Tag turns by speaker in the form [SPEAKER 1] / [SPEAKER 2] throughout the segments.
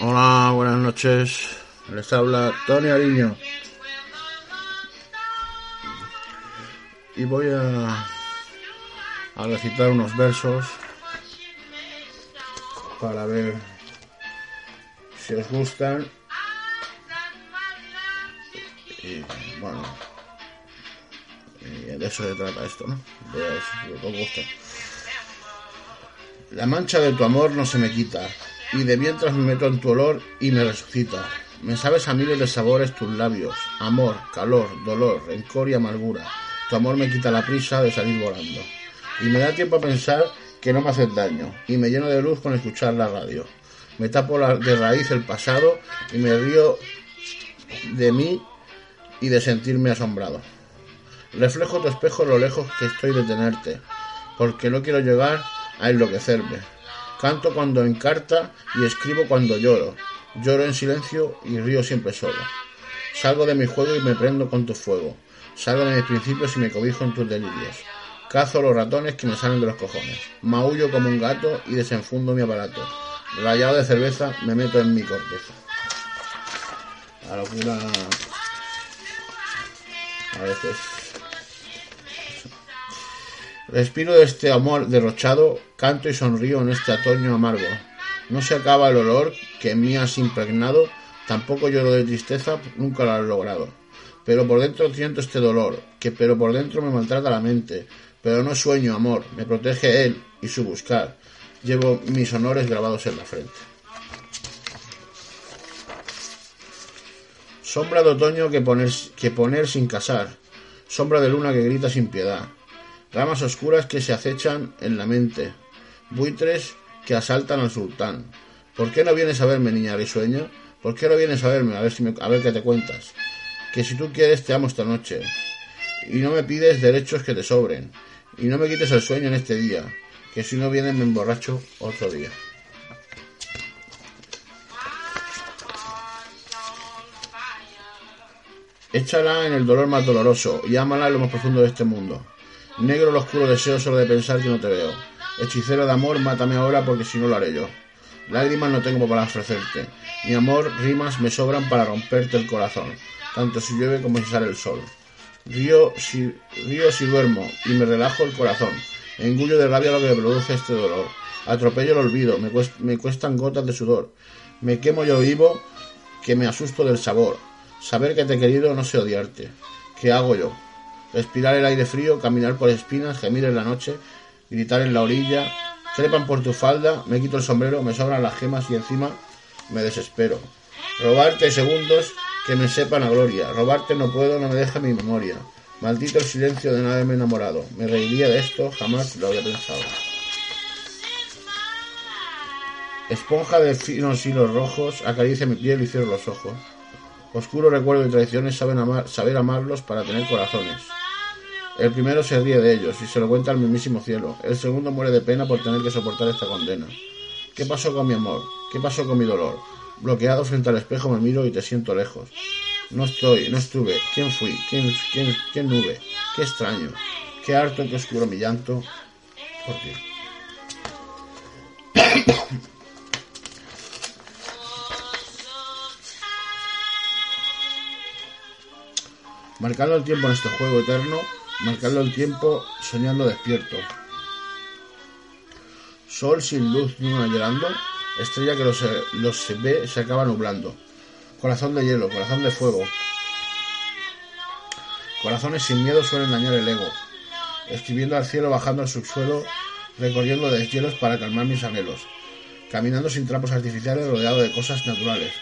[SPEAKER 1] Hola, buenas noches. Les habla Tony Ariño. Y voy a, a recitar unos versos para ver si os gustan. Y bueno, de eso se trata esto, ¿no? De ver si os gusta. La mancha de tu amor no se me quita y de mientras me meto en tu olor y me resucita. Me sabes a miles de sabores tus labios, amor, calor, dolor, rencor y amargura. Tu amor me quita la prisa de salir volando. Y me da tiempo a pensar que no me haces daño. Y me lleno de luz con escuchar la radio. Me tapo de raíz el pasado y me río de mí y de sentirme asombrado. Reflejo tu espejo lo lejos que estoy de tenerte, porque no quiero llegar a enloquecerme Canto cuando encarta y escribo cuando lloro. Lloro en silencio y río siempre solo. Salgo de mi juego y me prendo con tu fuego. Salgo de mis principios y me cobijo en tus delirios. Cazo los ratones que me salen de los cojones. Maullo como un gato y desenfundo mi aparato. Rayado de cerveza me meto en mi corteza. La locura. A veces. Respiro de este amor derrochado, canto y sonrío en este otoño amargo. No se acaba el olor que en mí has impregnado, tampoco lloro de tristeza, nunca lo has logrado. Pero por dentro siento este dolor, que pero por dentro me maltrata la mente. Pero no sueño amor, me protege él y su buscar. Llevo mis honores grabados en la frente. Sombra de otoño que poner, que poner sin casar. Sombra de luna que grita sin piedad ramas oscuras que se acechan en la mente, buitres que asaltan al sultán. ¿Por qué no vienes a verme, niña risueña? ¿Por qué no vienes a verme? A ver, si a ver qué te cuentas. Que si tú quieres te amo esta noche. Y no me pides derechos que te sobren. Y no me quites el sueño en este día. Que si no vienes me emborracho otro día. Échala en el dolor más doloroso y ámala en lo más profundo de este mundo. Negro el oscuro deseo solo de pensar que no te veo. Hechicero de amor, mátame ahora porque si no lo haré yo. Lágrimas no tengo para ofrecerte. Mi amor, rimas me sobran para romperte el corazón, tanto si llueve como si sale el sol. Río si, río si duermo y me relajo el corazón. Engullo de rabia lo que produce este dolor. Atropello el olvido, me, me cuestan gotas de sudor. Me quemo yo vivo, que me asusto del sabor. Saber que te he querido no sé odiarte. ¿Qué hago yo? Respirar el aire frío, caminar por espinas, gemir en la noche, gritar en la orilla, trepan por tu falda, me quito el sombrero, me sobran las gemas y encima me desespero. Robarte segundos que me sepan a gloria, robarte no puedo, no me deja mi memoria. Maldito el silencio de no haberme enamorado. Me reiría de esto, jamás lo había pensado. Esponja de finos hilos rojos, acaricia mi piel y cierro los ojos. Oscuro recuerdo y traiciones saben saber amarlos para tener corazones. El primero se ríe de ellos y se lo cuenta al mismísimo cielo. El segundo muere de pena por tener que soportar esta condena. ¿Qué pasó con mi amor? ¿Qué pasó con mi dolor? Bloqueado frente al espejo me miro y te siento lejos. No estoy, no estuve. ¿Quién fui? ¿Quién, quién, quién nube? Qué extraño. Qué harto, qué oscuro mi llanto por ti. Marcando el tiempo en este juego eterno, marcando el tiempo soñando despierto. Sol sin luz, luna llorando, estrella que los, los ve se acaba nublando. Corazón de hielo, corazón de fuego. Corazones sin miedo suelen dañar el ego. Escribiendo al cielo, bajando al subsuelo, recorriendo deshielos para calmar mis anhelos. Caminando sin trapos artificiales, rodeado de cosas naturales.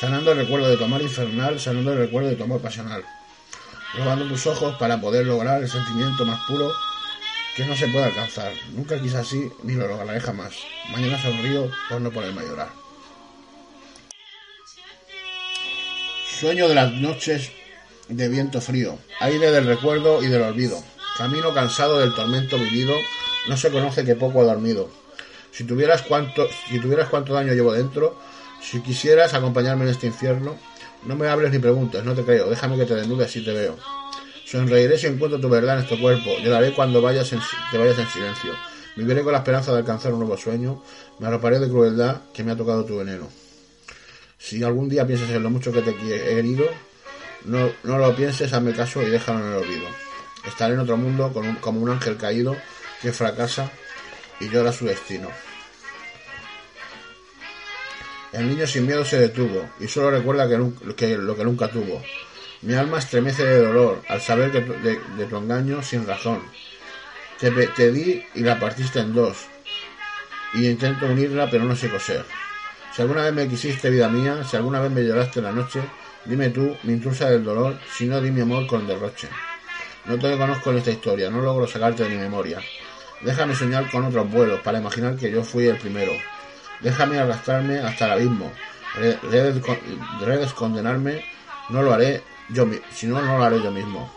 [SPEAKER 1] Sanando el recuerdo de tu amor infernal, sanando el recuerdo de tu amor pasional, robando tus ojos para poder lograr el sentimiento más puro que no se puede alcanzar. Nunca quise así ni lo lograré jamás. Mañana sonrío por no ponerme a llorar. Sueño de las noches de viento frío, aire del recuerdo y del olvido. Camino cansado del tormento vivido, no se conoce que poco ha dormido. Si tuvieras cuánto, si tuvieras cuánto daño llevo dentro, si quisieras acompañarme en este infierno, no me hables ni preguntes, no te creo, déjame que te desnude si te veo. Sonreiré si encuentro tu verdad en este cuerpo, lloraré cuando vayas en, te vayas en silencio. Viviré con la esperanza de alcanzar un nuevo sueño, me arroparé de crueldad que me ha tocado tu veneno. Si algún día piensas en lo mucho que te he herido, no, lo pienses, hazme caso y déjalo en el olvido. Estaré en otro mundo como un ángel caído que fracasa y llora su destino. El niño sin miedo se detuvo y solo recuerda que, lo que nunca tuvo. Mi alma estremece de dolor al saber que de, tu engaño sin razón. Te, te di y la partiste en dos. Y intento unirla pero no sé coser. Si alguna vez me quisiste, vida mía, si alguna vez me lloraste en la noche, dime tú, mi intrusa del dolor, si no di mi amor con derroche. No te conozco en esta historia, no logro sacarte de mi memoria. Déjame soñar con otros vuelos para imaginar que yo fui el primero. Déjame arrastrarme hasta el abismo. Redes condenarme, no lo haré yo si no, no lo haré yo mismo.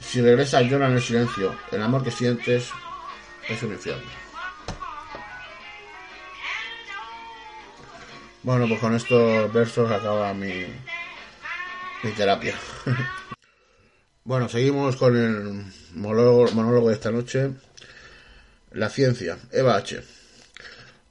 [SPEAKER 1] Si regresas llora en el silencio. El amor que sientes es un infierno. Bueno, pues con estos versos acaba mi, mi terapia. bueno, seguimos con el monólogo de esta noche. La ciencia, Eva H.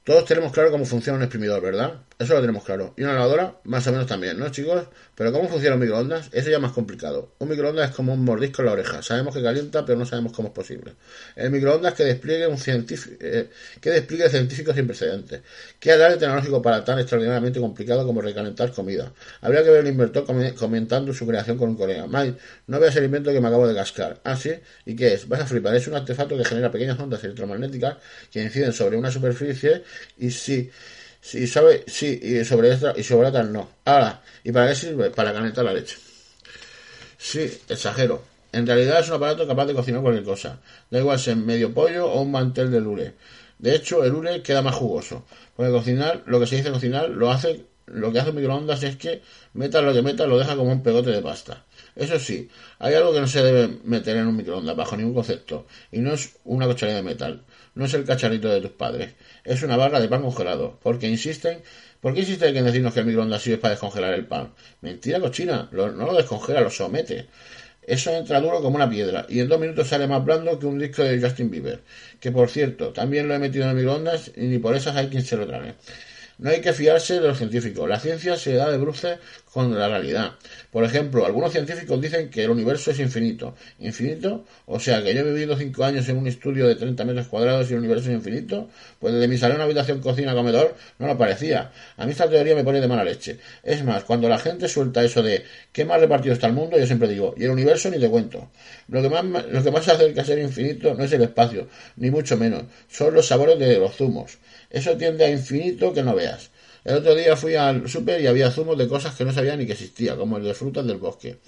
[SPEAKER 1] Todos tenemos claro cómo funciona un exprimidor, ¿verdad? Eso lo tenemos claro. Y una lavadora, más o menos también, ¿no, chicos? Pero ¿cómo funciona un microondas? Eso ya es más complicado. Un microondas es como un mordisco en la oreja. Sabemos que calienta, pero no sabemos cómo es posible. El microondas que despliegue un científico, eh, que despliegue científico sin precedentes. ¿Qué de tecnológico para tan extraordinariamente complicado como recalentar comida? Habría que ver el inventor comentando su creación con un colega. Mike, no veas el invento que me acabo de cascar. Ah, sí. ¿Y qué es? Vas a flipar. Es un artefacto que genera pequeñas ondas electromagnéticas que inciden sobre una superficie y si si sabe, sí, y sobre esta y sobre otra no. Ahora, ¿y para qué sirve? Para calentar la leche. Sí, exagero. En realidad es un aparato capaz de cocinar cualquier cosa. Da igual si es medio pollo o un mantel de lure. De hecho, el lure queda más jugoso. Porque cocinar, lo que se dice cocinar, lo hace, lo que hace un microondas es que meta lo que meta, lo deja como un pegote de pasta. Eso sí, hay algo que no se debe meter en un microondas bajo ningún concepto, y no es una cucharilla de metal, no es el cacharrito de tus padres, es una barra de pan congelado, porque insisten, ¿por qué insisten en decirnos que el microondas sirve para descongelar el pan? Mentira cochina, no lo descongela, lo somete. Eso entra duro como una piedra y en dos minutos sale más blando que un disco de Justin Bieber. Que por cierto, también lo he metido en el microondas y ni por esas hay quien se lo trae. No hay que fiarse de los científicos. La ciencia se da de bruces con la realidad. Por ejemplo, algunos científicos dicen que el universo es infinito. ¿Infinito? O sea, que yo he vivido cinco años en un estudio de 30 metros cuadrados y el universo es infinito. Pues desde mi salón, habitación, cocina, comedor, no lo parecía. A mí esta teoría me pone de mala leche. Es más, cuando la gente suelta eso de ¿qué más repartido está el mundo? Yo siempre digo, y el universo ni te cuento. Lo que más, lo que más se acerca a ser infinito no es el espacio, ni mucho menos. Son los sabores de los zumos. Eso tiende a infinito que no veas. El otro día fui al súper y había zumos de cosas que no sabía ni que existía, como el de frutas del bosque.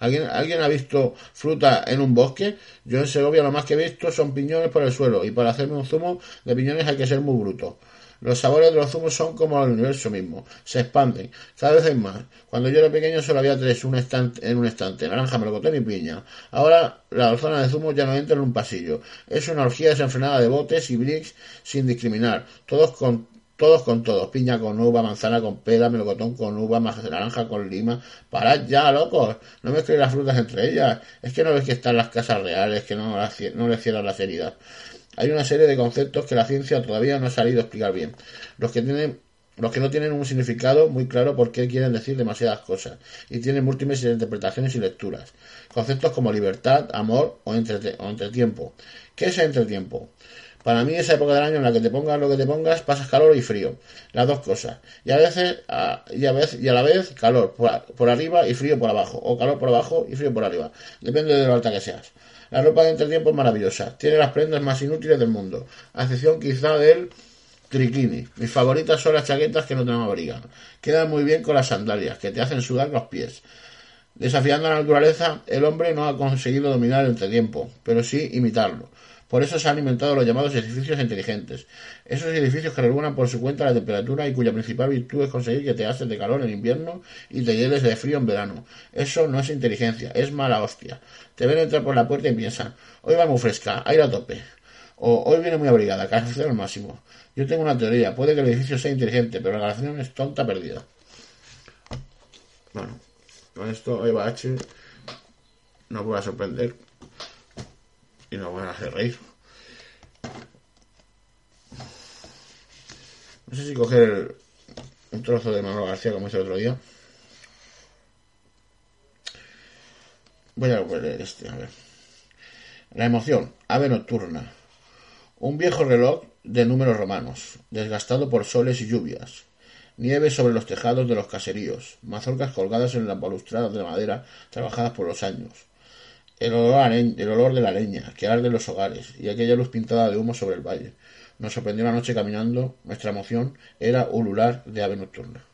[SPEAKER 1] ¿Alguien, ¿Alguien ha visto fruta en un bosque? Yo en Segovia lo más que he visto son piñones por el suelo y para hacerme un zumo de piñones hay que ser muy bruto. Los sabores de los zumos son como el universo mismo, se expanden, cada vez hay más. Cuando yo era pequeño solo había tres un estante, en un estante, naranja, melocotón y piña. Ahora la zona de zumos ya no entra en un pasillo. Es una orgía desenfrenada de botes y bricks sin discriminar, todos con todos con todos, piña con uva, manzana con pera, melocotón con uva, naranja con lima. Parad ya, locos, no mezclen las frutas entre ellas. Es que no ves que están las casas reales, que no, no les cierran las heridas. Hay una serie de conceptos que la ciencia todavía no ha salido a explicar bien. Los que tienen los que no tienen un significado muy claro porque quieren decir demasiadas cosas y tienen múltiples interpretaciones y lecturas. Conceptos como libertad, amor o, entre, o entretiempo. ¿Qué es entretiempo? Para mí esa época del año en la que te pongas lo que te pongas, pasas calor y frío. Las dos cosas. Y a veces, a, y a, y a la vez, calor por, por, arriba y frío por abajo. O calor por abajo y frío por arriba. Depende de lo alta que seas. La ropa de entretiempo es maravillosa. Tiene las prendas más inútiles del mundo. A excepción quizá del Triquini. Mis favoritas son las chaquetas que no te abrigan. Quedan muy bien con las sandalias, que te hacen sudar los pies. Desafiando a la naturaleza, el hombre no ha conseguido dominar el entretiempo, pero sí imitarlo. Por eso se han inventado los llamados edificios inteligentes. Esos edificios que regulan por su cuenta la temperatura y cuya principal virtud es conseguir que te haces de calor en invierno y te hieles de frío en verano. Eso no es inteligencia, es mala hostia. Te ven entrar por la puerta y piensan, hoy va muy fresca, aire a tope. O hoy viene muy abrigada, calefacción al máximo. Yo tengo una teoría, puede que el edificio sea inteligente, pero la calefacción es tonta perdida. Bueno, con esto Eva H no puede sorprender y van a hacer reír. No sé si coger un trozo de Manuel García como hice el otro día. Voy a leer este, a ver. La emoción, ave nocturna. Un viejo reloj de números romanos, desgastado por soles y lluvias. Nieve sobre los tejados de los caseríos, mazorcas colgadas en las balustradas de madera trabajadas por los años. El olor, el olor de la leña que arde en los hogares y aquella luz pintada de humo sobre el valle. Nos sorprendió la noche caminando. Nuestra emoción era ulular de ave nocturna.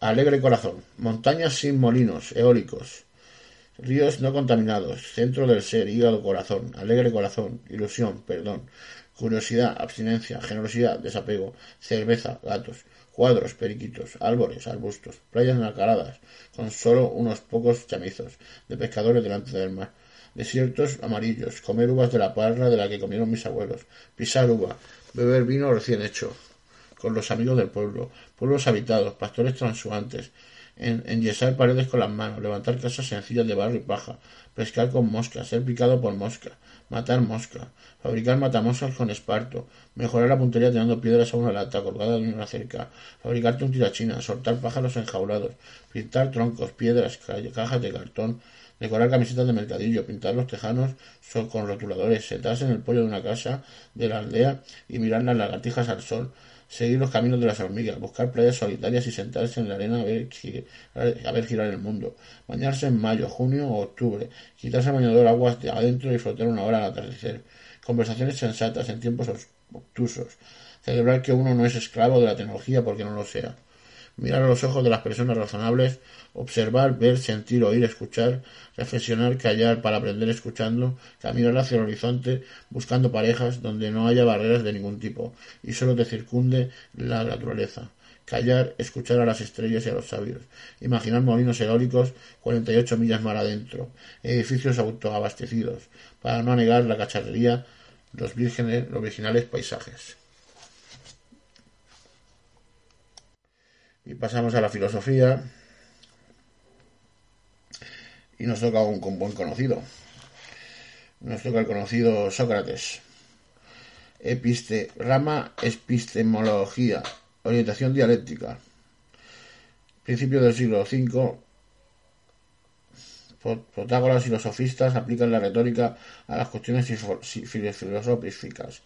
[SPEAKER 1] Alegre corazón. Montañas sin molinos eólicos. Ríos no contaminados. Centro del ser, hígado, corazón. Alegre corazón. Ilusión, perdón. Curiosidad, abstinencia, generosidad, desapego. Cerveza, gatos. Cuadros, periquitos, árboles, arbustos. Playas nacaradas con solo unos pocos chamizos de pescadores delante del mar. Desiertos amarillos, comer uvas de la parra de la que comieron mis abuelos, pisar uva, beber vino recién hecho, con los amigos del pueblo, pueblos habitados, pastores transuantes, en, enyesar paredes con las manos, levantar casas sencillas de barro y paja, pescar con mosca, ser picado por mosca, matar mosca, fabricar matamoscas con esparto, mejorar la puntería tirando piedras a una lata colgada de una cerca, fabricarte un tirachina, soltar pájaros enjaulados, pintar troncos, piedras, cajas de cartón, decorar camisetas de mercadillo, pintar los tejanos con rotuladores, sentarse en el pollo de una casa de la aldea y mirar las lagartijas al sol, seguir los caminos de las hormigas, buscar playas solitarias y sentarse en la arena a ver, a ver girar el mundo, bañarse en mayo, junio o octubre, quitarse el bañador aguas de adentro y flotar una hora al atardecer, conversaciones sensatas en tiempos obtusos, celebrar que uno no es esclavo de la tecnología porque no lo sea, mirar a los ojos de las personas razonables, observar, ver, sentir, oír, escuchar, reflexionar, callar para aprender escuchando, caminar hacia el horizonte buscando parejas donde no haya barreras de ningún tipo y solo te circunde la naturaleza. Callar, escuchar a las estrellas y a los sabios. Imaginar molinos eólicos 48 millas mar adentro. Edificios autoabastecidos. Para no negar la cacharrería, los, vírgenes, los virginales paisajes. Y pasamos a la filosofía. Y nos toca un, buen conocido. Nos toca el conocido Sócrates. Episte, rama epistemología, orientación dialéctica. Principio del siglo V. Protágoras y los sofistas aplican la retórica a las cuestiones filosóficas.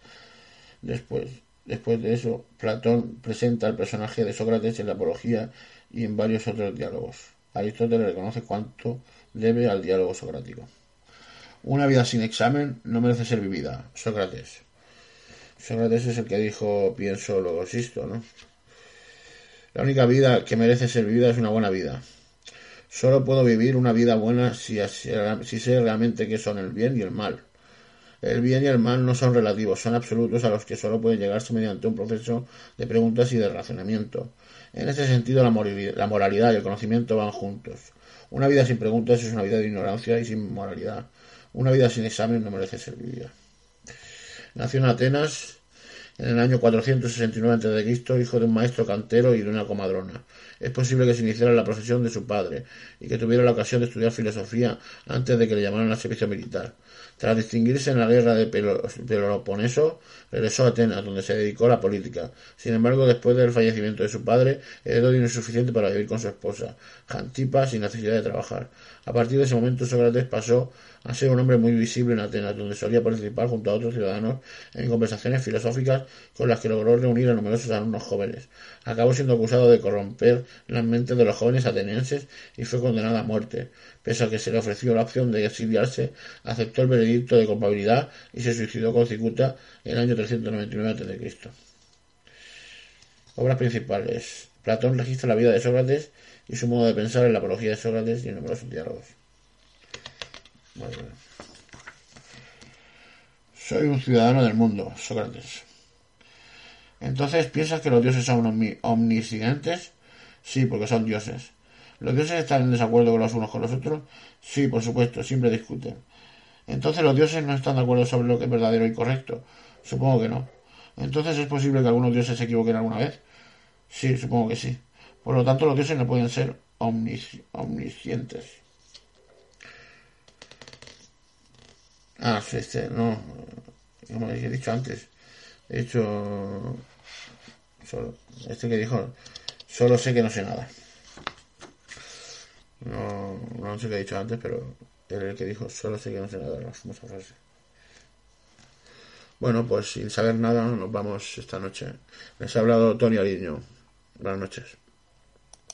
[SPEAKER 1] Después, Después de eso, Platón presenta el personaje de Sócrates en la Apología y en varios otros diálogos. Aristóteles reconoce cuánto debe al diálogo socrático. Una vida sin examen no merece ser vivida. Sócrates. Sócrates es el que dijo pienso, luego existo, ¿no? La única vida que merece ser vivida es una buena vida. Solo puedo vivir una vida buena si, si sé realmente qué son el bien y el mal. El bien y el mal no son relativos, son absolutos a los que solo puede llegarse mediante un proceso de preguntas y de razonamiento. En ese sentido, la moralidad y el conocimiento van juntos. Una vida sin preguntas es una vida de ignorancia y sin moralidad. Una vida sin examen no merece ser vivida. Nació en Atenas en el año 469 a.C., hijo de un maestro cantero y de una comadrona. Es posible que se iniciara la profesión de su padre y que tuviera la ocasión de estudiar filosofía antes de que le llamaran al servicio militar. Tras distinguirse en la guerra de Peloponeso, regresó a Atenas, donde se dedicó a la política. Sin embargo, después del fallecimiento de su padre, heredó dinero suficiente para vivir con su esposa, Jantipa, sin necesidad de trabajar. A partir de ese momento, Sócrates pasó a ser un hombre muy visible en Atenas, donde solía participar junto a otros ciudadanos en conversaciones filosóficas con las que logró reunir a numerosos alumnos jóvenes. Acabó siendo acusado de corromper las mentes de los jóvenes atenienses y fue condenado a muerte. Pese a que se le ofreció la opción de exiliarse, aceptó el veredicto de culpabilidad y se suicidó con cicuta en el año 399 a.C. Obras principales. Platón registra la vida de Sócrates y su modo de pensar en la apología de Sócrates y en numerosos diálogos. Soy un ciudadano del mundo, Sócrates. Entonces, ¿piensas que los dioses son omniscientes? Sí, porque son dioses. ¿Los dioses están en desacuerdo con los unos con los otros? Sí, por supuesto, siempre discuten. Entonces, ¿los dioses no están de acuerdo sobre lo que es verdadero y correcto? Supongo que no. Entonces, ¿es posible que algunos dioses se equivoquen alguna vez? Sí, supongo que sí. Por lo tanto, los dioses no pueden ser omniscientes. Ah, este, no. Como he dicho antes. He dicho. Solo, este que dijo. Solo sé que no sé nada. No, no sé qué he dicho antes, pero el que dijo solo sé que no sé nada. La famosa. Bueno, pues sin saber nada nos vamos esta noche. Les ha hablado Tony Ariño. Buenas noches.